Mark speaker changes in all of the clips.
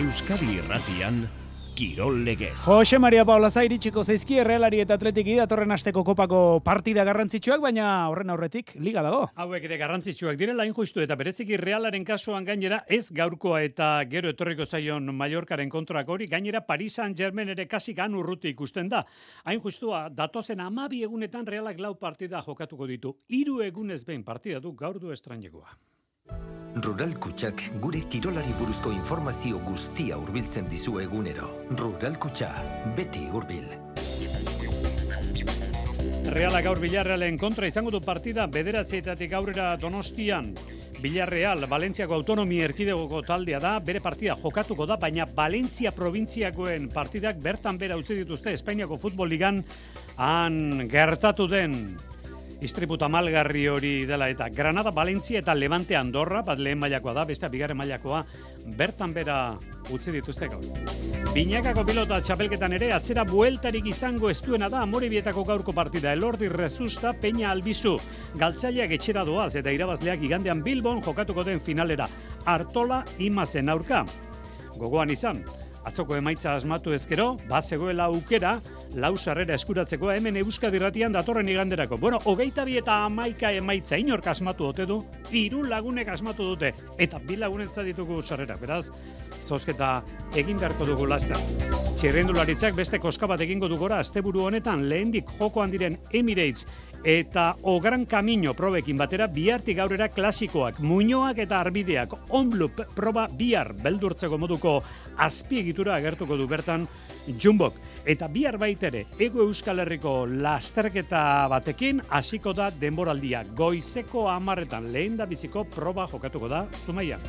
Speaker 1: Euskadi Irratian Kirol Legez.
Speaker 2: Jose Maria Paula Zairitsiko zaizki errealari eta atletiki datorren asteko kopako partida garrantzitsuak, baina horren aurretik liga dago.
Speaker 3: Hauek ere garrantzitsuak direla injustu eta bereziki realaren kasuan gainera ez gaurkoa eta gero etorriko zaion Mallorcaren kontrak hori, gainera Paris Saint-Germain ere kasik han urruti ikusten da. Hain justua, datozen amabi egunetan realak lau partida jokatuko ditu. Hiru egunez behin partida du gaur du estranjekoa.
Speaker 4: Rural Kutxak gure kirolari buruzko informazio guztia hurbiltzen dizu egunero. Rural Kutxa, beti hurbil.
Speaker 3: Reala gaur Villarrealen kontra izango du partida bederatzeetatik aurrera Donostian. Villarreal, Valentziako autonomi erkidegoko taldea da, bere partida jokatuko da, baina Valentzia provintziakoen partidak bertan bera utzi dituzte Espainiako futbol ligan han gertatu den Istriputa malgarri hori dela eta Granada, Valencia eta Levante Andorra, bat lehen mailakoa da, beste bigarren mailakoa, bertan bera utzi dituzte gaur. Binakako pilota txapelketan ere, atzera bueltarik izango estuena da, amoribietako gaurko partida, elordi rezusta, peña albizu, galtzaileak etxera doaz eta irabazleak igandean Bilbon jokatuko den finalera, Artola imazen aurka. Gogoan izan, atzoko emaitza asmatu ezkero, bazegoela aukera, lau sarrera eskuratzeko hemen Euskadi Ratian datorren iganderako. Bueno, hogeita bi eta amaika emaitza inork asmatu dute du, hiru lagunek asmatu dute, eta bi lagunetza ditugu sarrera. Beraz, zozketa egin beharko dugu lasta. Txirrendularitzak beste koska bat egingo dugora asteburu honetan lehendik jokoan diren Emirates eta O Gran Camino probekin batera bihartik gaurera klasikoak, muñoak eta arbideak, onblup proba bihar beldurtzeko moduko azpiegitura agertuko du bertan Jumbok. Eta bihar baitere, ego Euskal Herriko lasterketa batekin, hasiko da denboraldia. Goizeko amarretan lehen da biziko proba jokatuko da, Zumaia.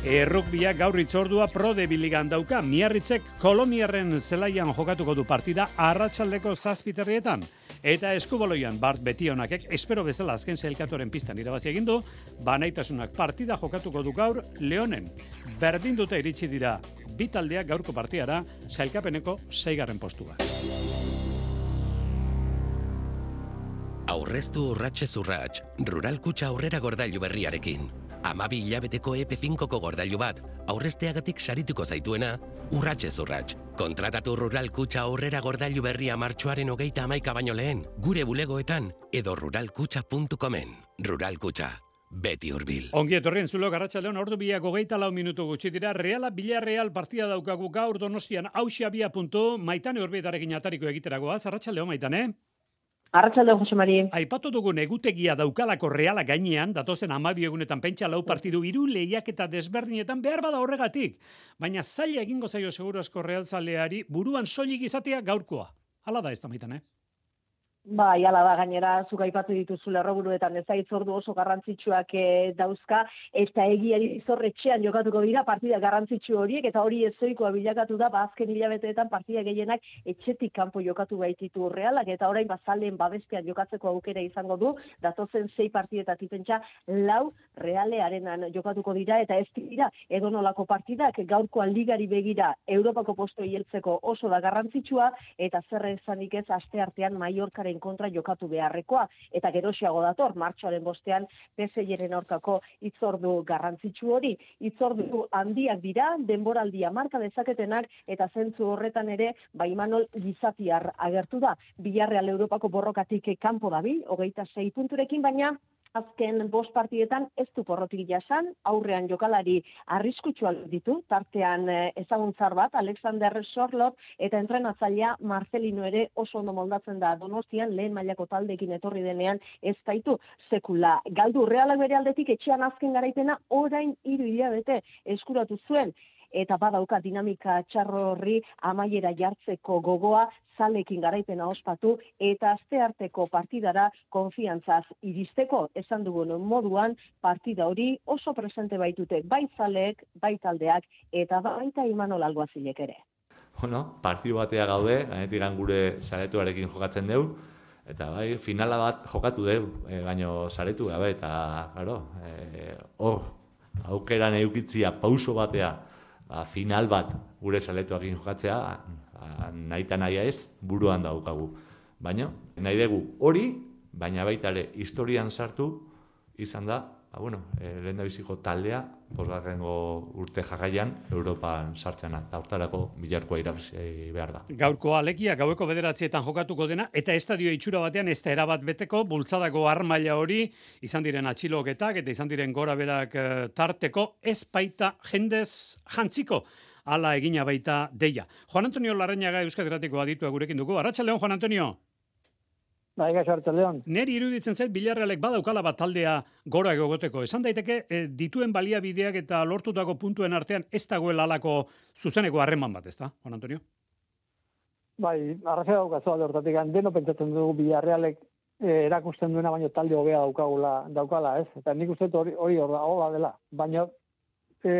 Speaker 3: Errukbiak gaur itzordua pro de biligan dauka, miarritzek koloniarren zelaian jokatuko du partida arratsaldeko zazpiterrietan. Eta eskuboloian Bart Betionakek espero bezala azken zelkatoren pistan irabazi egin du, banaitasunak partida jokatuko du gaur Leonen. Berdin dute iritsi dira bi taldeak gaurko partiara zailkapeneko zeigarren postua.
Speaker 5: Aurreztu urratxe zurratx, rural kutsa aurrera gordailu berriarekin. Amabi hilabeteko EP5ko gordailu bat, aurrezteagatik sarituko zaituena, urratxe zurratx. Kontratatu rural kutsa aurrera gordailu berria martxoaren hogeita amaika baino lehen, gure bulegoetan edo ruralkutsa.comen. Rural kutsa, beti hurbil.
Speaker 3: Ongi etorrien zulo garratxaleon ordu biak hogeita lau minutu gutxi dira Reala Villarreal partida daukagu gaur donostian hausia bia puntu maitane horbietarekin atariko egiteragoa. Zarratxaleo maitane?
Speaker 6: Arratxalde, Jose Mari.
Speaker 3: Aipatu dugun egutegia daukalako reala gainean, datozen amabi egunetan pentsa lau partidu iru lehiak eta desberdinetan behar bada horregatik. Baina zaila egingo zaio seguro asko realzaleari buruan soilik izatea gaurkoa. Hala da ez da maitan, eh?
Speaker 6: Ba, jala da gainera, zuk aipatu dituzu lerroburuetan ez ordu oso garrantzitsuak e, dauzka, eta egiari zorretxean jokatuko dira partida garrantzitsu horiek, eta hori ez zoikoa bilakatu da, ba, azken hilabeteetan partida gehienak etxetik kanpo jokatu baititu realak, eta orain bazalen babestean jokatzeko aukera izango du, datozen sei partidetatik pentsa lau realearenan jokatuko dira, eta ez dira edonolako partidak gaurko ligari begira Europako posto hieltzeko oso da garrantzitsua, eta zer esanik ez aste artean Mallorcaren kontra jokatu beharrekoa. Eta gerosiago dator martxoaren bostean PSIren aurkako itzordu garrantzitsu hori. Itzordu handiak dira denboraldia marka dezaketenak eta zentzu horretan ere ba Imanol Gizatiar agertu da. Bilarreal Europako borrokatik kanpo dabil 26 punturekin baina azken bost partietan ez du porrotik jasan, aurrean jokalari arriskutsual ditu, tartean eh, ezaguntzar bat, Alexander Sorlot, eta entrenatzailea Marcelino ere oso ondo moldatzen da donostian, lehen mailako taldekin etorri denean ez daitu sekula. Galdu, realak bere aldetik etxean azken garaipena orain hiru hilabete eskuratu zuen, eta badauka dinamika txarro horri amaiera jartzeko gogoa zalekin garaipena ospatu eta astearteko partidara konfiantzaz iristeko esan dugun moduan partida hori oso presente baitute bai zaleek, bai taldeak eta baita imanol alguazilek ere.
Speaker 7: Bueno, partidu batea gaude, gainetik gure saretuarekin jokatzen deu, eta bai, finala bat jokatu deu, e, baino saretu gabe, eta, claro, e, hor, aukeran eukitzia pauso batea, ba, final bat gure saletuakin jokatzea, nahi eta nahi ez, buruan daukagu. Baina, nahi dugu hori, baina baita ere historian sartu, izan da, ba, bueno, e, lehen da biziko taldea, posgarrengo urte jarraian, Europan sartzena, da hortarako bilarkoa irabazi behar da.
Speaker 3: Gaurko alekia, gaueko bederatzietan jokatuko dena, eta estadio itxura batean ez da erabat beteko, bultzadako armaila hori, izan diren atxiloketak, eta izan diren gora berak eh, tarteko, ez baita jendez jantziko ala egina baita deia. Juan Antonio Larrañaga Euskadiratiko aditua gurekin dugu. Arratxaldeon, Juan Antonio.
Speaker 8: Bai, gaixo Leon.
Speaker 3: Neri iruditzen zait Bilarrealek badaukala bat taldea gora egoteko. Esan daiteke e, dituen baliabideak eta lortutako puntuen artean ez dagoela alako zuzeneko harreman bat, ezta? Juan Antonio.
Speaker 8: Bai, arrazia daukazu alde hortatik, deno pentsatzen dugu Bilarrealek eh, erakusten duena baino talde hobea daukagula daukala, ez? Eta nik uste hori hori hor dela, baina e,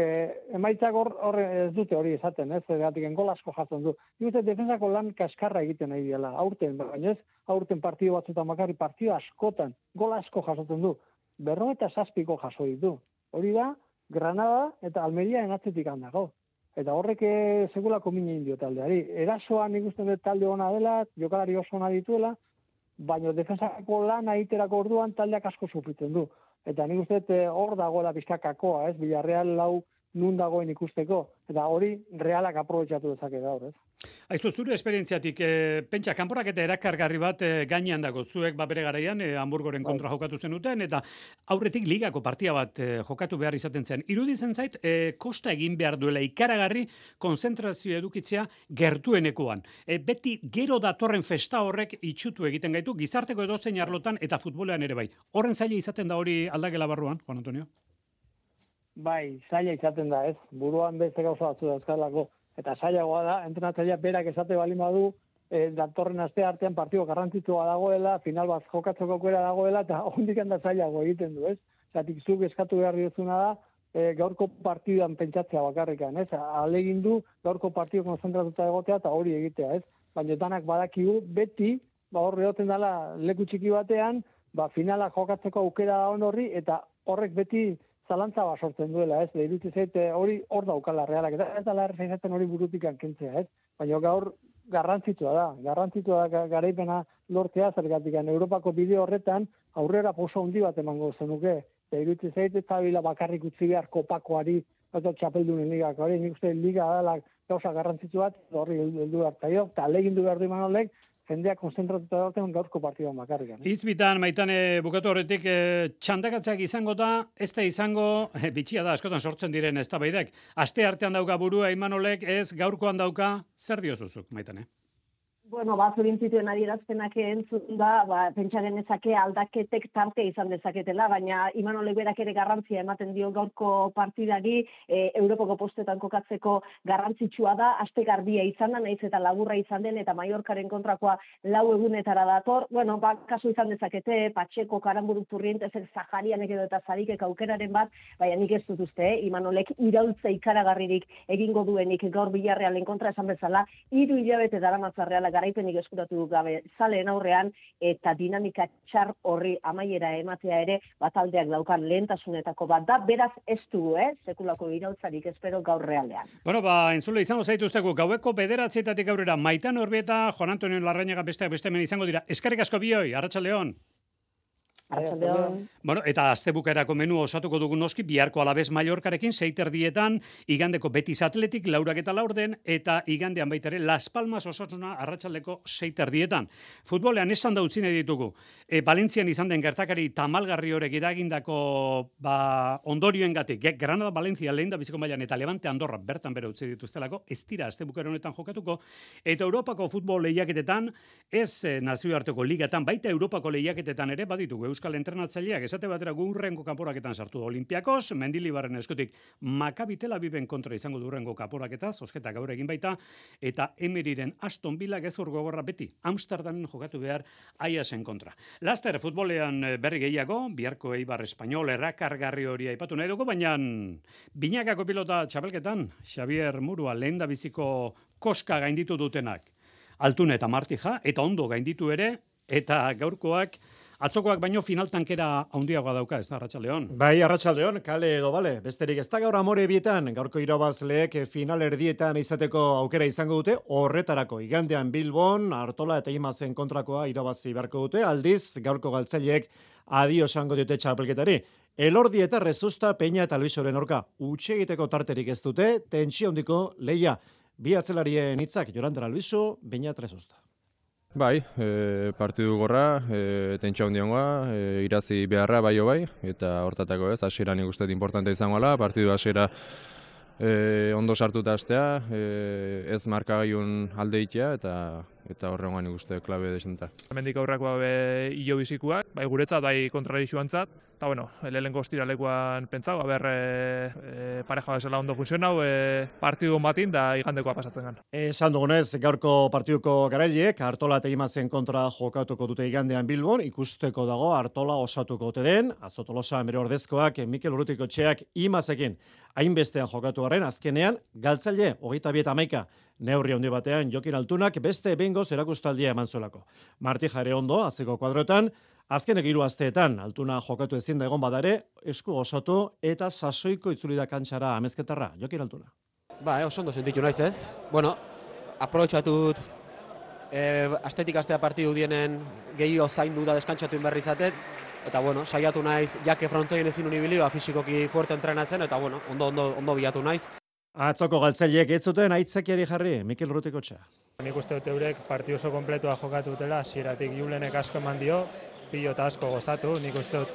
Speaker 8: emaitzak hor, hor ez dute hori esaten, ez, egatik gol asko jatzen du. Nik defensako lan kaskarra egiten nahi dela, aurten, baina ez, aurten partio batzutan makarri, partio askotan, gol asko jasotzen du. Berro eta saspiko jaso ditu. Hori da, Granada eta Almeria enatzetik handago. Eta horrek eh, segulako mine indio taldeari. Erasoa nik uste dut talde ona dela, jokalari oso ona dituela, baina defensako lan egiterako orduan taldeak asko sufritzen du. Eta nik uste eh, hor dagoela bizkakakoa, ez? Villarreal lau nun dagoen ikusteko, eta hori realak aprobetsatu dezake gaur, ez?
Speaker 3: Aizu, zure esperientziatik, e, pentsa, kanporak eta erakargarri bat e, gainean dago, zuek ba bere garaian, e, Hamburgoren kontra bai. jokatu zenuten, eta aurretik ligako partia bat jokatu behar izaten zen. Iruditzen zait, e, kosta egin behar duela ikaragarri konzentrazio edukitzea gertuenekoan. E, beti gero datorren festa horrek itxutu egiten gaitu, gizarteko edozein arlotan eta futbolean ere bai. Horren zaila izaten da hori aldagela barruan, Juan Antonio?
Speaker 8: Bai, zaila izaten da, ez? Buruan beste gauza batzu dauzkalako. Eta zailagoa da, entrenatzailea berak esate bali badu, e, datorren aste artean partio garrantzitsua dagoela, final bat jokatzeko aukera dagoela, eta ondik handa zailago egiten du, ez? Zatik zuk eskatu behar dizuna da, e, gaurko partiduan pentsatzea bakarrikan, ez? Alegin du, gaurko partidu konzentratuta egotea, eta hori egitea, ez? Baina danak badakigu, beti, ba horre dela leku txiki batean, ba finala jokatzeko aukera da horri, eta horrek beti zalantza ba sortzen duela, ez? Da iruditzen zait eh, hori hor daukala realak eta ez da la izaten hori burutik kentzea, ez? Baina gaur garrantzitsua da, garrantzitsua da garaipena lortzea zergatik Europako bideo horretan aurrera poso handi bat emango zenuke. Da iruditzen zait ez bila bakarrik utzi behar kopakoari eta txapeldunen ligak, hori nik uste liga da gauza garrantzitsu bat, horri heldu hartaio, eta legin du behar du imanolek, jendea konzentratuta dagoen gaurko partiduan bakarrik. Eh?
Speaker 3: Bitan, maitane, bukatu horretik, e, txandakatzeak izango da, ez da izango, e, bitxia da, askotan sortzen diren ez baidek. Aste artean dauka burua, imanolek, ez gaurkoan dauka, zer diozuzuk, maitane?
Speaker 6: Bueno, ba, zurintzituen adierazpenak entzun da, ba, pentsa genezake aldaketek tarte izan dezaketela, baina Imanolek berak ere garrantzia ematen dio gaurko partidari, e, Europako postetan kokatzeko garrantzitsua da, aste garbia izan da, naiz eta laburra izan den, eta Mallorcaren kontrakoa lau egunetara dator, bueno, ba, kasu izan dezakete, Patxeko, Karamburu Turriente, zer Zaharian edo eta Zarikek aukeraren bat, baina nik ez dut uste, eh? Imanolek iraultza ikaragarririk egingo duenik gaur bilarrealen kontra esan bezala, hiru hilabete dara matzarreala garaipenik eskuratu gabe zaleen aurrean eta dinamika txar horri amaiera ematea ere bataldeak daukan lehentasunetako bat da, beraz ez du, eh, sekulako irautzarik espero gaur realean.
Speaker 3: Bueno, ba, entzule izango zaituzteko, gaueko bederatzietatik aurrera, maitan horbieta, Juan Antonio Larrañaga besteak beste izango dira. Eskarrik asko bioi, Arratxaldeon. Bueno, eta astebukerako menu osatuko dugu noski biharko alabez Mallorcarekin seiter dietan, igandeko Betis Atletik laurak eta laurden, eta igandean baitare Las Palmas osotuna arratsaldeko seiter dietan. Futbolean esan da utzine ditugu. E, Valentzian izan den gertakari tamalgarri horek iragindako ba, ondorioen gatik. Granada Valencia lehen da biziko mailan eta Levante Andorra bertan bere utzi dituztelako, ez dira astebukero honetan jokatuko, eta Europako futbol lehiaketetan, ez eh, nazioarteko ligatan, baita Europako lehiaketetan ere baditugu Euskal Entrenatzaileak esate batera gurrengo kanporaketan sartu Olimpiakos, Mendilibarren eskutik Maccabi Tel Aviven kontra izango durrengo kanporaketa, zozketa gaur egin baita eta Emeriren Aston Villa gezur gogorra beti Amsterdamen jokatu behar Aiasen kontra. Laster futbolean eh, berri gehiago, biharko Eibar Espainol errakargarri hori aipatu nahi dugu, baina binakako pilota txapelketan, Xavier Murua lehen da biziko koska gainditu dutenak. Altune eta Martija, eta ondo gainditu ere, eta gaurkoak Atzokoak baino final tankera handiagoa dauka, ez da, Arratxaldeon?
Speaker 9: Bai, Arratxaldeon, kale edo bale, besterik ez da gaur amore bietan, gaurko irabazleek final erdietan izateko aukera izango dute, horretarako, igandean Bilbon, Artola eta Imazen kontrakoa irabazi beharko dute, aldiz, gaurko galtzaileek adio esango diote txapelketari. Elordi eta rezusta peina eta Luisoren orka. Utxe egiteko tarterik ez dute, tentsio handiko leia. Bi atzelarien hitzak Jorandra Luiso, eta rezusta.
Speaker 10: Bai, e, partidu gorra, e, tentsa hundiongoa, e, irazi beharra bai bai, eta hortatako ez, hasiera nik uste importante izango ala, partidu hasiera e, ondo sartuta astea, e, ez markagaiun alde itea, eta eta horrengoan nik uste klabe desenta.
Speaker 11: Hemendik aurrakoa be hilo bizikuak, bai guretzat, bai kontrarixuantzat, eta bueno, lehenko ostiralekuan pentsau, ber e, e, pareja bezala ondo funtzionau, e, partidu batin da igandekoa pasatzen gan.
Speaker 9: Esan dugunez, gaurko partiduko garaileek, Artola eta Imazen kontra jokatuko dute igandean Bilbon, ikusteko dago Artola osatuko ote den, azotolosa bere ordezkoak Mikel Urrutiko txeak Imazekin hainbestean jokatu garen, azkenean, galtzaile, hogeita bieta amaika, neurri handi batean jokin altunak beste bengoz erakustaldia eman zolako. Marti jare ondo, azeko kuadroetan, azkenek hiru asteetan, altuna jokatu ezin da egon badare, esku osatu eta sasoiko itzuli da kantxara amezketarra, jokin altuna.
Speaker 12: Ba, eh, oso ondo sentitu naiz ez. Bueno, aprobetxatut e, astetik astea partidu dienen gehiago zaindu da deskantxatu inberri zatet, eta bueno, saiatu naiz, jake frontoien ezin unibili, ba, fizikoki fuerte entrenatzen, eta bueno, ondo, ondo, ondo bilatu naiz.
Speaker 9: Atzoko galtzaileek ez zuten aitzakiari jarri, Mikel Rutiko txea.
Speaker 13: Nik uste dut eurek partidu oso kompletua jokatu dutela, hasieratik julenek asko eman dio, pilota asko gozatu, nik uste dut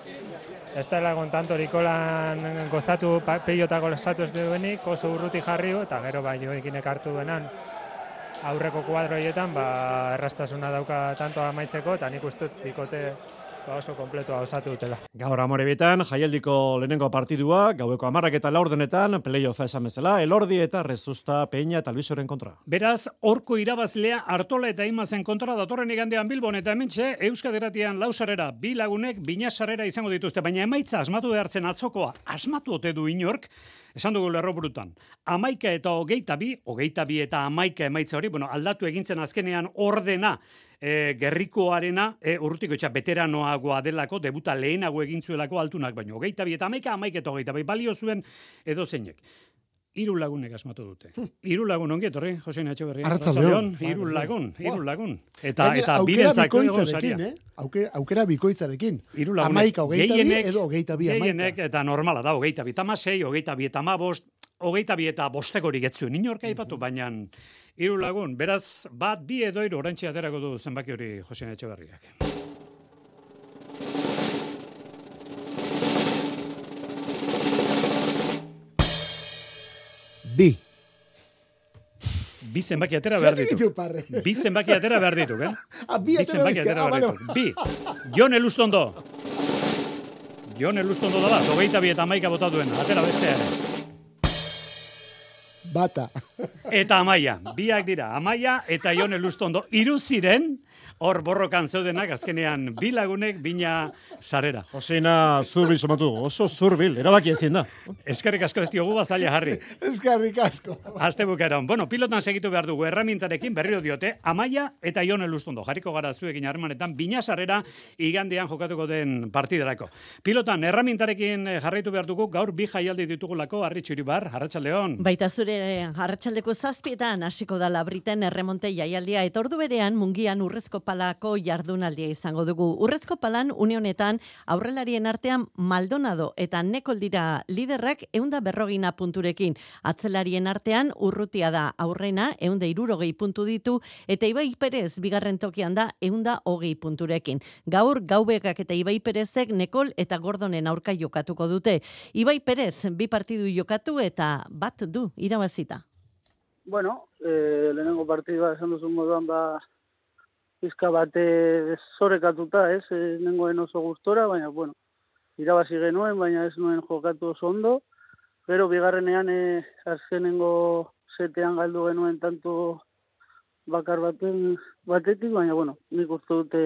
Speaker 13: ez da lagun tanto Nikolan gozatu, pilota gozatu ez duenik, oso urruti jarri, eta gero bai joekinek hartu duenan, aurreko kuadroietan, ba, errastasuna dauka tanto amaitzeko, eta nik uste dut bikote ba oso kompletua osatu dutela.
Speaker 9: Gaur amore bitan, jaialdiko lehenengo partidua, gaueko amarrak eta laurdenetan, playoffa esan bezala, elordi eta rezusta peina eta luisoren kontra.
Speaker 3: Beraz, orko irabazlea hartola eta imazen kontra datorren igandean Bilbon eta hementxe, Euskaderatian lausarera, bi lagunek, binasarera izango dituzte, baina emaitza asmatu behartzen atzokoa, asmatu ote du inork, Esan dugu lerro brutan. Amaika eta hogeita bi, hogeita bi eta amaika emaitza hori, bueno, aldatu egintzen azkenean ordena e, gerrikoarena, e, urrutiko etxa veteranoagoa delako, debuta lehenago egin zuelako altunak, baino hogeita bi eta amaika, amaika eta hogeita bi, balio zuen edo zeinek. Hiru lagunek asmatu dute. Hm. Hiru lagun ongi etorri, Jose Nacho Berri.
Speaker 14: Arratsaldeon.
Speaker 3: Hiru lagun, hiru lagun. Eta eta birentzako
Speaker 14: bikoitzarekin, eh? Aukera, aukera bikoitzarekin. Hiru lagun. Amaika hogeita bi edo hogeita bi amaika.
Speaker 3: eta normala da, hogeita bi tamasei, hogeita bi eta mabost, hogeita bi eta bostekorik etzuen. Inorka ipatu, baina hiru lagun. Beraz, bat, bi edo hiru orantxe aterako du zenbaki hori Jose Etxeberriak.
Speaker 14: Bi.
Speaker 3: Bi zenbaki atera behar ditu. Bi zenbaki atera behar ditu, eh?
Speaker 14: Ah, bi zenbaki atera behar
Speaker 3: ditu. Bi. Jon Elustondo. Jon Elustondo da bat, hogeita bi eta maika botatuen. Atera bestea ere
Speaker 14: bata.
Speaker 3: Eta amaia, biak dira, amaia eta Jon Elustondo. Iru ziren, hor borrokan zeudenak, azkenean bilagunek, bina sarera.
Speaker 9: Josena zurbil somatu, oso zurbil, erabaki ezin da.
Speaker 3: Eskerrik asko ez diogu bazaila jarri.
Speaker 14: Eskerrik asko.
Speaker 3: Azte bukaron. Bueno, pilotan segitu behar dugu erramintarekin berriro diote, Amaia eta Jon Elustondo. Jarriko gara zuekin harmanetan, bina sarrera igandean jokatuko den partiderako. Pilotan erramintarekin jarraitu behar dugu, gaur bi jaialdi ditugulako, arritxuri bar, harratxaldeon.
Speaker 15: Baita zure harratxaldeko zazpietan, hasiko da labriten erremonte jaialdia, eta ordu berean mungian urrezko palako jardunaldia izango dugu. Urrezko palan unionetan aurrelarien artean Maldonado eta Nekol dira liderrak eunda berrogina punturekin. Atzelarien artean urrutia da aurrena eunda irurogei puntu ditu eta Ibai Perez bigarren tokian da eunda hogei punturekin. Gaur gaubekak eta Ibai Perezek Nekol eta Gordonen aurka jokatuko dute. Ibai Perez bi partidu jokatu eta bat du irabazita.
Speaker 16: Bueno, eh, lehenengo partidua esan duzun moduan ba, pizka bate zorekatuta, ez, e, nengoen oso gustora, baina, bueno, irabazi genuen, baina ez nuen jokatu oso ondo. Gero, bigarrenean, e, azkenengo setean galdu genuen tanto bakar baten batetik, baina, bueno, nik uste dute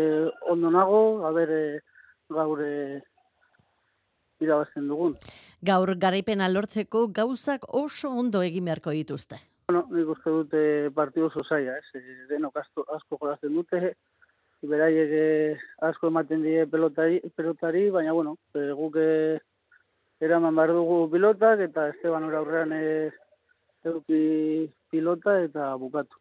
Speaker 16: ondo nago, haber, e, gaur irabazten dugun.
Speaker 15: Gaur garaipena lortzeko gauzak oso ondo egin beharko dituzte.
Speaker 16: Bueno, nik uste dute partidu oso zaila, ez? Eh, denok asko, asko jolazten dute, beraiek eh, asko ematen die pelotari, pelotari baina, bueno, e, guk eraman behar dugu pilotak, eta Esteban aurrean e, pilota eta bukatu.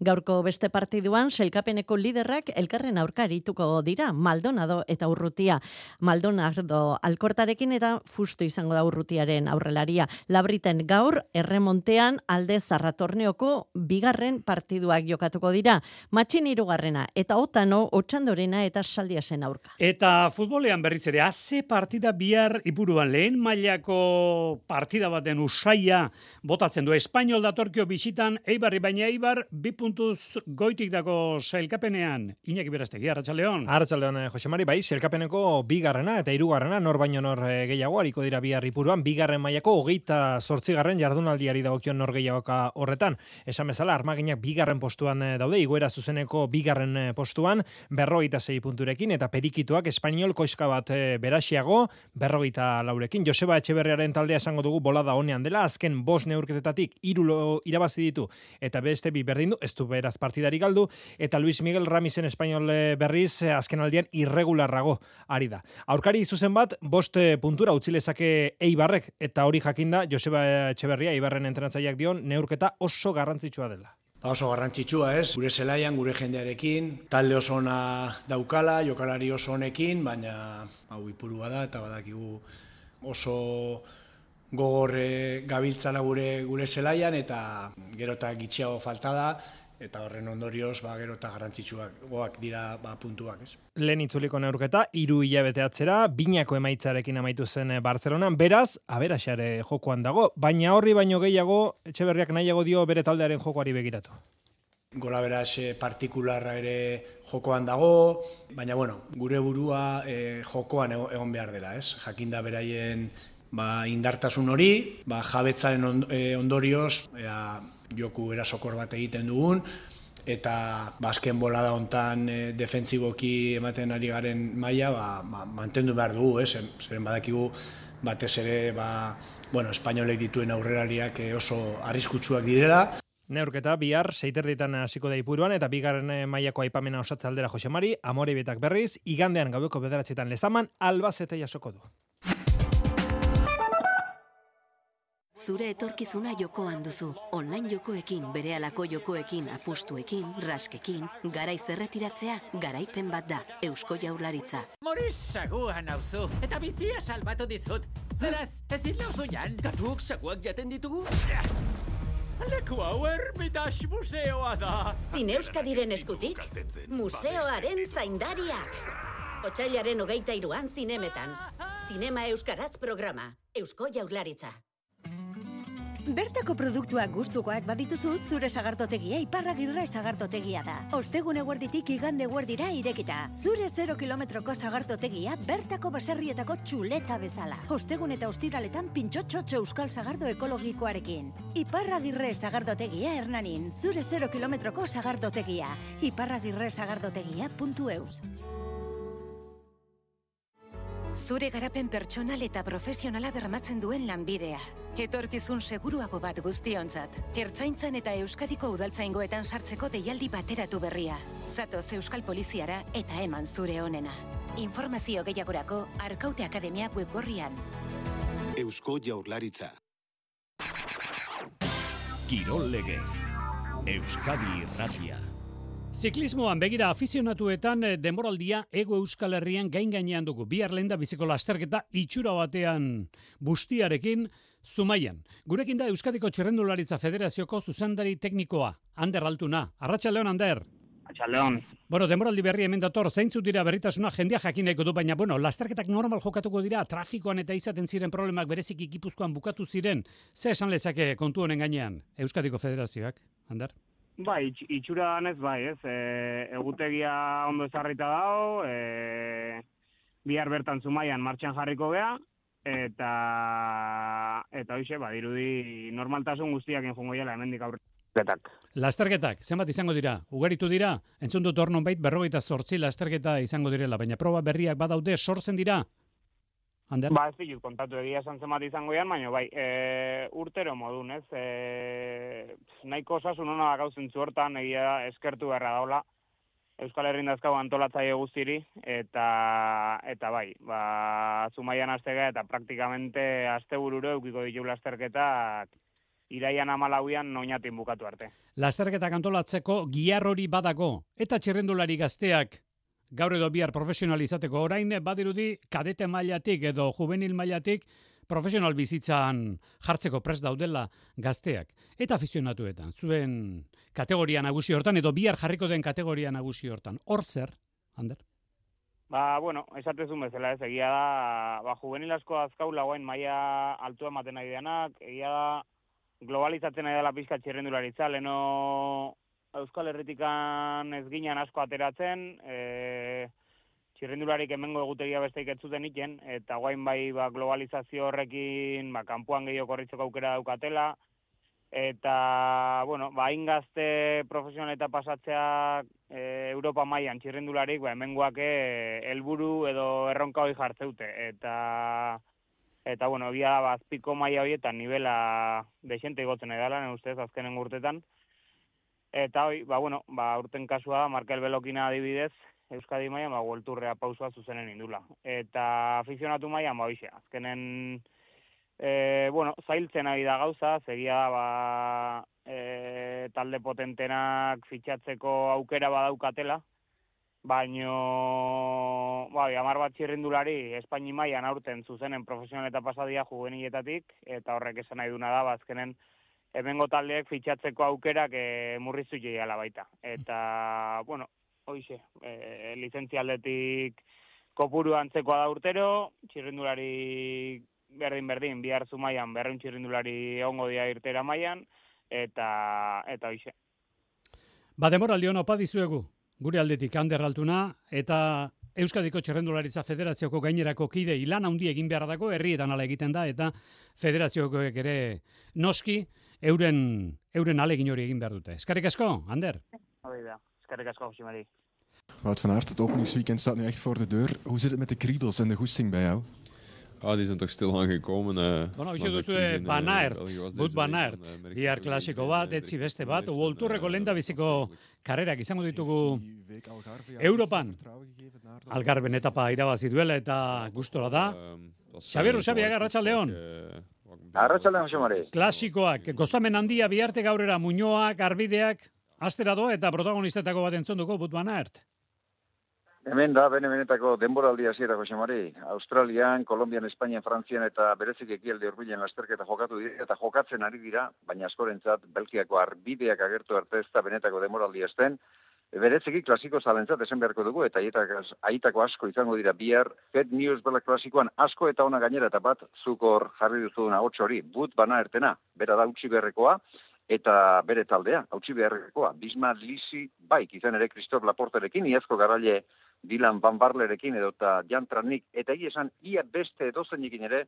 Speaker 15: Gaurko beste partiduan, selkapeneko liderrak elkarren aurka arituko dira, Maldonado eta Urrutia. Maldonado alkortarekin eta fustu izango da Urrutiaren aurrelaria. Labriten gaur, erremontean alde zarratorneoko bigarren partiduak jokatuko dira. Matxin irugarrena eta otano otxandorena eta saldiasen aurka.
Speaker 3: Eta futbolean berriz ere, haze partida bihar ipuruan lehen mailako partida baten usaia botatzen du. Espainol datorkio bisitan, eibarri baina eibar, bi puntuz goitik dago sailkapenean. Iñaki Berastegi, Arratxaldeon.
Speaker 17: Arratxaldeon, eh, Jose Mari, bai, sailkapeneko bigarrena eta hirugarrena nor baino nor eh, gehiago, hariko dira bihar ipuruan, bigarren mailako hogeita sortzigarren jardunaldiari dagokion nor gehiagoka horretan. Esan bezala, armaginak bigarren postuan eh, daude, iguera zuzeneko bigarren postuan, berrogeita zei punturekin, eta perikituak espainiol koiska bat berasiago, berrogeita laurekin. Joseba Etxeberriaren taldea esango dugu bolada honean dela, azken bos neurketetatik irulo irabazi ditu, eta beste bi berdindu, ez du beraz partidari galdu, eta Luis Miguel Ramisen espainol eh, berriz eh, azken aldian irregularrago ari da. Aurkari zuzen bat, bost eh, puntura utzilezake eibarrek, eta hori jakinda, Joseba Etxeberria, eibarren entrenatzaileak dion, neurketa oso garrantzitsua dela.
Speaker 18: Ba oso garrantzitsua, ez? Gure zelaian, gure jendearekin, talde oso ona daukala, jokalari oso honekin, baina hau ipurua da eta badakigu oso gogor gabiltzala gure gure zelaian eta gero eta gitxiago falta da eta horren ondorioz ba gero eta garrantzitsuak goak dira ba puntuak, ez.
Speaker 17: Lehen itzuliko neurketa hiru hilabete atzera binako emaitzarekin amaitu zen eh, Barcelonan. Beraz, aberaxare jokoan dago, baina horri baino gehiago Etxeberriak nahiago dio bere taldearen jokoari begiratu.
Speaker 18: Gola beraz partikularra ere jokoan dago, baina bueno, gure burua e, jokoan egon behar dela, ez? Jakinda beraien ba, indartasun hori, ba, jabetzaren eh, ondorioz, ea, joku erasokor bat egiten dugun, eta bazken ba, bolada hontan e, defentsiboki ematen ari garen maila ba, ba, mantendu behar dugu, eh? zeren badakigu batez ere ba, bueno, espainolek dituen aurrerariak eh, oso arriskutsuak direla.
Speaker 17: Neurketa bihar seiterditan hasiko da ipuruan eta bigarren mailako aipamena osatze aldera Josemari, Amore betak berriz, igandean gaueko bederatzietan lezaman, albazete jasoko du.
Speaker 19: Zure etorkizuna jokoan duzu. Online jokoekin, berehalako jokoekin, apustuekin, raskekin, garai zerretiratzea, garaipen bat da. Eusko Jaurlaritza.
Speaker 20: Moris saguan nauzu, eta bizia salbatu dizut. Beraz, ezin nauzu jan.
Speaker 21: Gatuok saguak jaten ditugu?
Speaker 20: Leku hau ermitax museoa da.
Speaker 19: Zine Euskadiren eskutik, museoaren zaindariak. Otsailaren hogeita iruan zinemetan. Zinema Euskaraz programa. Eusko Jaurlaritza.
Speaker 22: Bertako produktuak gustukoak badituzu, zure sagartotegia iparragirre sagartotegia da. Ostegun eguerditik igande eguerdira irekita. Zure 0 kilometroko sagartotegia bertako baserrietako txuleta bezala. Ostegun eta ostiraletan pintxotxotxo euskal sagardo ekologikoarekin. Iparragirre sagardotegia hernanin. Zure 0 kilometroko sagardotegia. Iparragirre sagardotegia.eus.
Speaker 23: Zure garapen pertsonal eta profesionala bermatzen duen lanbidea. Etorkizun seguruago bat guztionzat. Ertzaintzan eta Euskadiko udaltzaingoetan sartzeko deialdi bateratu berria. Zatoz Euskal Poliziara eta eman zure onena. Informazio gehiagorako Arkaute Akademia webgorrian.
Speaker 24: Eusko Jaurlaritza.
Speaker 1: Kirol legez. Euskadi Irratia.
Speaker 3: Ziklismoan begira afizionatuetan eh, denboraldia ego euskal herrian gain gainean dugu. Bihar lehen da biziko lasterketa itxura batean bustiarekin zumaian. Gurekin da Euskadiko Txerrendularitza Federazioko zuzendari teknikoa, Ander Altuna. Arratxa Leon, Ander.
Speaker 25: Leon.
Speaker 3: Bueno, denboraldi berri hemen dator, zeintzu dira berritasuna jendia jakineko du, baina, bueno, lasterketak normal jokatuko dira, trafikoan eta izaten ziren problemak berezik ikipuzkoan bukatu ziren, ze esan lezake kontu honen gainean, Euskadiko Federazioak, Ander?
Speaker 25: Ba, itx, itxura danez, bai, ez, e, egutegia ondo ezarrita dago, e, bihar bertan zumaian martxan jarriko gea, eta, eta hoxe, ba, dirudi normaltasun guztiak enjungo jela, hemendik aurre.
Speaker 3: Lasterketak. Lasterketak, zenbat izango dira? Ugaritu bait Entzun dut hor bait, berrogeita sortzi lasterketa izango direla, baina proba berriak badaude sortzen dira?
Speaker 25: Ander? Ba, ez ditut kontatu egia esan zemat izango ean, baina bai, e, urtero modun, ez? E, nahiko osasun hona da gauzen zuertan, egia eskertu beharra daula, Euskal Herrin dazkau antolatzaile guztiri, eta, eta bai, ba, zumaian aztega eta praktikamente azte bururo eukiko ditu lasterketak iraian amalauian noinatin bukatu arte.
Speaker 3: Lasterketa kantolatzeko giar hori badago, eta txirrendulari gazteak gaur edo bihar profesionalizateko orain badirudi kadete mailatik edo juvenil mailatik profesional bizitzan jartzeko prest daudela gazteak eta afizionatuetan. Zuen kategoria nagusi hortan edo bihar jarriko den kategoria nagusi hortan. Hor zer, Ander?
Speaker 25: Ba, bueno, esatezun bezala ez, egia da, ba, juvenil asko azkaula guain maia altu ematen nahi denak, egia da, globalizatzen nahi dela pizka txirrendularitza, leno Euskal Herritikan ez ginen asko ateratzen, e, txirrendularik hemengo egutegia besteik ez zuten iten, eta guain bai ba, globalizazio horrekin ba, kanpoan gehiago korritzeko aukera daukatela, eta, bueno, ba, ingazte profesional eta pasatzea e, Europa mailan txirrendularik, ba, hemengoak e, helburu edo erronka hori jartzeute, eta eta bueno, egia ba, azpiko maila horietan nivela desente igotzen edala, ne ustez, azkenen urtetan, Eta hoi, ba, bueno, ba, urten kasua, Markel Belokina adibidez, Euskadi maia, ba, guelturrea pausua zuzenen indula. Eta afizionatu maia, ba, hoxe, azkenen, e, bueno, zailtzen ari da gauza, segia, ba, e, talde potentenak fitxatzeko aukera badaukatela, baino, ba, amar bat txirrindulari, Espaini maian aurten zuzenen profesional eta pasadia juvenietatik, eta horrek esan nahi duna da, ba, azkenen, hemengo taldeek fitxatzeko aukerak e, murriztu jeiala baita. Eta, bueno, hoize, e, lizentzialdetik kopuru antzekoa da urtero, txirrindulari berdin-berdin, bihar zumaian, berreun txirrindulari egongo dia irtera maian, eta, eta hoize.
Speaker 3: Ba, demoraldi hona opa dizuegu, gure aldetik hander altuna, eta Euskadiko Txerrendularitza Federatzioko gainerako kide ilan handi egin behar dago, herrietan ala egiten da, eta federatzioko ere noski, euren, euren alegin hori egin behar dute. Eskarrik asko, Ander?
Speaker 25: Hori da, eskarrik asko, Josimari.
Speaker 26: Wout van Aert, het openingsweekend staat nu echt voor de deur. Hoe zit het met de kriebels en de goesting bij jou?
Speaker 27: Ah, die zijn toch stil aangekomen. Uh,
Speaker 3: bueno, je duzu Van Aert, Wout Van Aert, bihar klasiko bat, etzi beste bat, uolturreko lenda biziko karrerak izango ditugu Europan. Algarben etapa irabazi duela eta gustora da. Xabier Usabi, agarratxa leon.
Speaker 28: Arratxaldeon, Xomari.
Speaker 3: Klasikoak, gozamen handia biharte gaurera muñoak, arbideak, astera doa eta protagonistetako bat entzonduko Wout Van Aert.
Speaker 28: Hemen da, bene benetako denboraldi hasiera Josemari. Australian, Kolombian, Espainian, Frantzian eta berezik ekialde urbilen lasterketa jokatu dira eta jokatzen ari dira, baina askorentzat Belgiako arbideak agertu arte ez da benetako denboraldi esten. Bereziki klasiko zalentzat esen beharko dugu eta aitako asko izango dira bihar. Fed News Bela klasikoan asko eta ona gainera eta bat zukor jarri duzuna hotxori, but bana ertena, bera da utzi berrekoa, eta bere taldea, hautsi beharrekoa, Bisma Lisi baik, izan ere Kristof Laporterekin, iazko garaile Dylan Van Barlerekin edo eta Jantranik, eta hi esan, ia beste edozenikin ere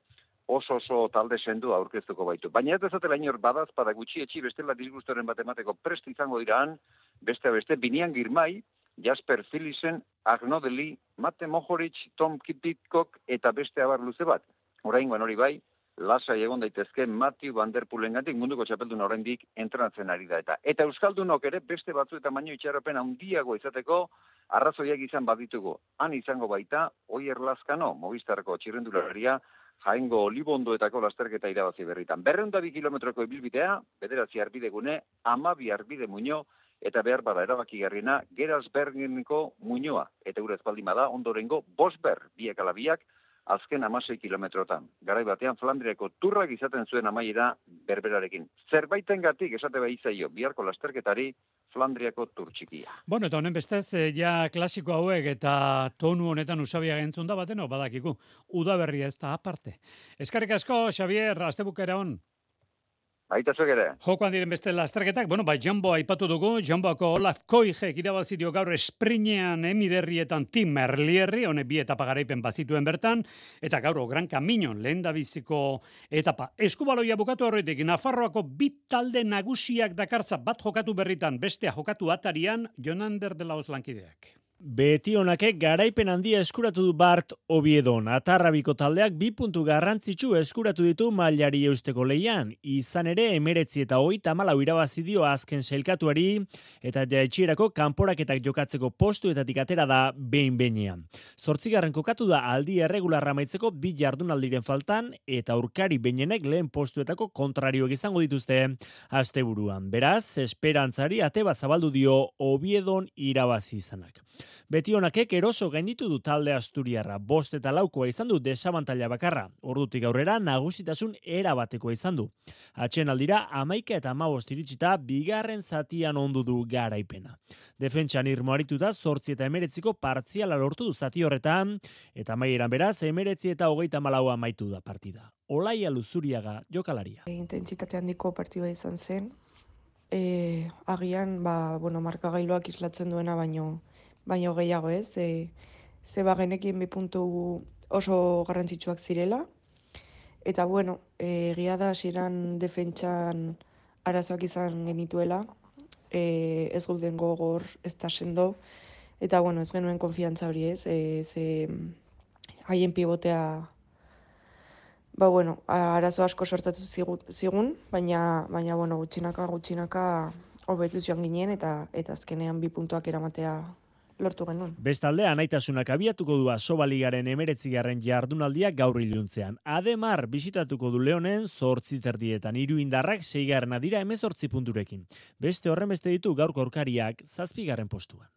Speaker 28: oso oso talde sendu aurkeztuko baitu. Baina ez dezatela inor badaz, pada gutxi etxi bestela disgustoren bat emateko prest izango diraan, beste beste, binian girmai, Jasper Philisen, Agnodeli, Mate Mohoric, Tom Kipitkok eta beste abar luze bat. Orain hori bai, lasai egon daitezke Matthew Van Der Pulengatik munduko txapeldun oraindik entrenatzen ari da eta eta euskaldunok ere beste batzu eta baino itxaropen handiago izateko arrazoiak izan baditugu. Han izango baita Oier Lazkano Movistarko txirrendularia Jaengo Olibondoetako lasterketa irabazi berritan. Berrenda bi kilometroko ibilbidea, bederatzi arbidegune, amabi arbide muño, eta behar bada erabaki garriena, geraz bergeniko muñoa. Eta gure ezpaldin bada, ondorengo, bosber, biek alabiak, azken amasei kilometrotan. Garai batean Flandriako turrak izaten zuen amaiera berberarekin. Zerbaiten gatik esate bai zaio, biharko lasterketari Flandriako turtxikia.
Speaker 3: Bueno, eta honen bestez, eh, ja klasiko hauek eta tonu honetan usabia gentzun da bateno, badakiku, udaberria ez da aparte. Eskarrik asko, Xavier, azte bukera
Speaker 28: Aita zuek ere.
Speaker 3: Jokoan diren beste lasterketak, bueno, bai, Jumbo aipatu dugu, Jumboako Olaf Koige irabazi dio gaur esprinean emiderrietan Tim Merlierri, hone bi etapa garaipen bazituen bertan, eta gaur Gran Camino lehen da biziko etapa. Eskubaloia bukatu horretik, Nafarroako bit talde nagusiak dakartza bat jokatu berritan, bestea jokatu atarian, Jonander de la Oslankideak.
Speaker 29: Beti honake garaipen handia eskuratu du Bart Obiedon. Atarrabiko taldeak bi puntu garrantzitsu eskuratu ditu mailari eusteko leian. Izan ere, emeretzi eta hoi tamala irabazi dio azken selkatuari eta jaitxierako kanporaketak jokatzeko postuetatik atera da behin behinean. Zortzigarren kokatu da aldi erregularra maitzeko bi jardunaldiren faltan eta aurkari behinenek lehen postuetako kontrarioak izango dituzte asteburuan. Beraz, esperantzari ateba zabaldu dio Obiedon irabazi izanak. Beti honakek eroso gainditu du talde asturiarra, bost eta laukoa izan du desabantalla bakarra. Ordutik aurrera nagusitasun era bateko izan du. Atxen aldira, amaika eta amabost iritsita, bigarren zatian ondu du garaipena. Defentsan irmoaritu da, sortzi eta emeretziko partziala lortu du zati horretan, eta maieran beraz, emeretzi eta hogeita malaua maitu da partida. Olaia luzuriaga jokalaria.
Speaker 30: Intentsitate handiko partidua izan zen, e, agian, ba, bueno, markagailuak islatzen duena, baino, baino gehiago ez, e, ze bagenekien bi puntu oso garrantzitsuak zirela, eta bueno, egia da hasieran defentsan arazoak izan genituela, e, ez gauden gogor, ez da sendo, eta bueno, ez genuen konfiantza hori ez, e, ze haien pivotea Ba, bueno, arazo asko sortatu zigun, baina, baina bueno, gutxinaka, gutxinaka hobetu joan ginen eta eta azkenean bi puntuak eramatea lortu genuen.
Speaker 29: Bestalde, anaitasunak abiatuko du asobaligaren emeretzigarren jardunaldia gaur iluntzean. Ademar, bisitatuko du leonen, zortzi terdietan, iru indarrak seigarren adira emezortzi punturekin. Beste horren beste ditu gaurko aurkariak zazpigarren postuan.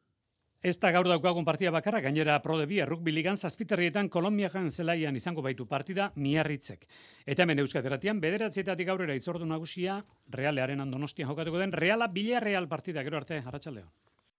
Speaker 3: Ez da gaur daukagun partia bakarra, gainera prode bi, erruk biligan zazpiterrietan Kolombiakan zelaian izango baitu partida miarritzek. Eta hemen euskateratian, bederatzietatik aurrera izordu nagusia, realearen andonostian jokatuko den, reala bila real partida, gero arte, harratxaldeon.